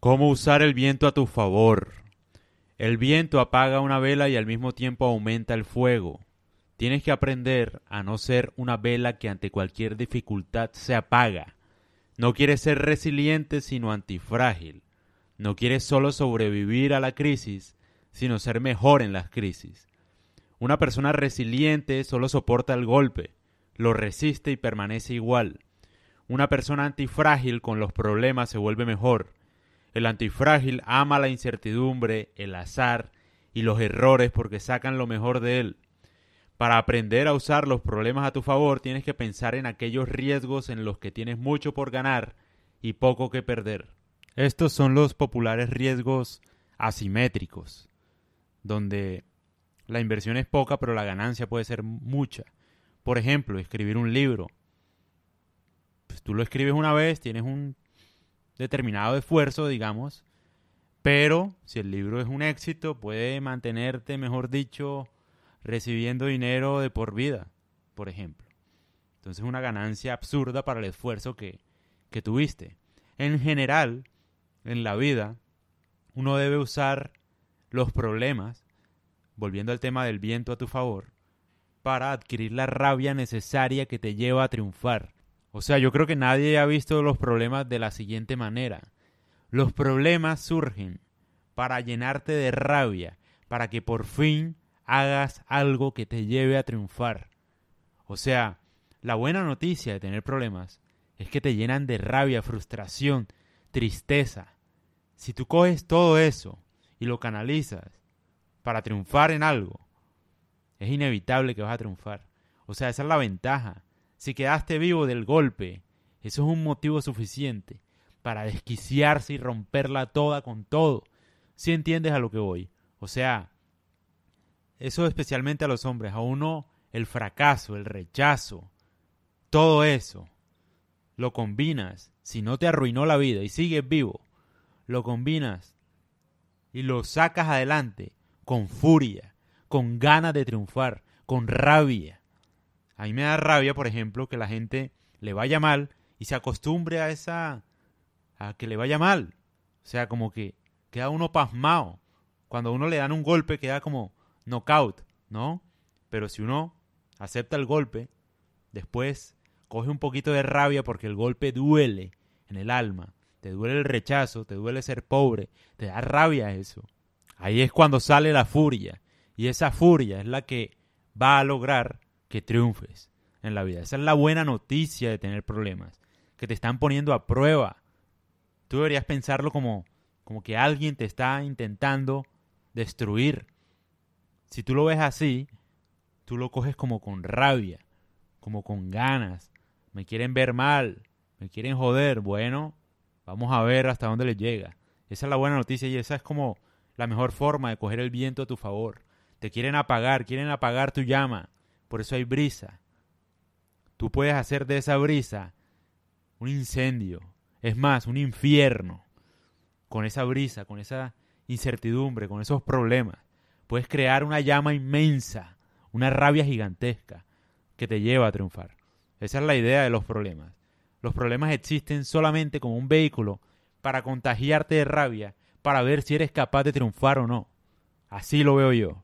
¿Cómo usar el viento a tu favor? El viento apaga una vela y al mismo tiempo aumenta el fuego. Tienes que aprender a no ser una vela que ante cualquier dificultad se apaga. No quieres ser resiliente sino antifrágil. No quieres solo sobrevivir a la crisis, sino ser mejor en las crisis. Una persona resiliente solo soporta el golpe, lo resiste y permanece igual. Una persona antifrágil con los problemas se vuelve mejor el antifrágil ama la incertidumbre, el azar y los errores porque sacan lo mejor de él. Para aprender a usar los problemas a tu favor tienes que pensar en aquellos riesgos en los que tienes mucho por ganar y poco que perder. Estos son los populares riesgos asimétricos, donde la inversión es poca pero la ganancia puede ser mucha. Por ejemplo, escribir un libro. Pues tú lo escribes una vez, tienes un determinado esfuerzo, digamos, pero si el libro es un éxito, puede mantenerte, mejor dicho, recibiendo dinero de por vida, por ejemplo. Entonces es una ganancia absurda para el esfuerzo que, que tuviste. En general, en la vida, uno debe usar los problemas, volviendo al tema del viento a tu favor, para adquirir la rabia necesaria que te lleva a triunfar. O sea, yo creo que nadie ha visto los problemas de la siguiente manera. Los problemas surgen para llenarte de rabia, para que por fin hagas algo que te lleve a triunfar. O sea, la buena noticia de tener problemas es que te llenan de rabia, frustración, tristeza. Si tú coges todo eso y lo canalizas para triunfar en algo, es inevitable que vas a triunfar. O sea, esa es la ventaja si quedaste vivo del golpe, eso es un motivo suficiente para desquiciarse y romperla toda con todo. Si entiendes a lo que voy. O sea, eso especialmente a los hombres, a uno el fracaso, el rechazo, todo eso, lo combinas, si no te arruinó la vida y sigues vivo, lo combinas y lo sacas adelante con furia, con ganas de triunfar, con rabia. A mí me da rabia, por ejemplo, que la gente le vaya mal y se acostumbre a esa a que le vaya mal. O sea, como que queda uno pasmado. Cuando uno le dan un golpe queda como knockout, ¿no? Pero si uno acepta el golpe, después coge un poquito de rabia porque el golpe duele en el alma. Te duele el rechazo, te duele ser pobre, te da rabia eso. Ahí es cuando sale la furia. Y esa furia es la que va a lograr que triunfes en la vida. Esa es la buena noticia de tener problemas, que te están poniendo a prueba. Tú deberías pensarlo como, como que alguien te está intentando destruir. Si tú lo ves así, tú lo coges como con rabia, como con ganas. Me quieren ver mal, me quieren joder. Bueno, vamos a ver hasta dónde les llega. Esa es la buena noticia y esa es como la mejor forma de coger el viento a tu favor. Te quieren apagar, quieren apagar tu llama. Por eso hay brisa. Tú puedes hacer de esa brisa un incendio. Es más, un infierno. Con esa brisa, con esa incertidumbre, con esos problemas. Puedes crear una llama inmensa, una rabia gigantesca que te lleva a triunfar. Esa es la idea de los problemas. Los problemas existen solamente como un vehículo para contagiarte de rabia, para ver si eres capaz de triunfar o no. Así lo veo yo.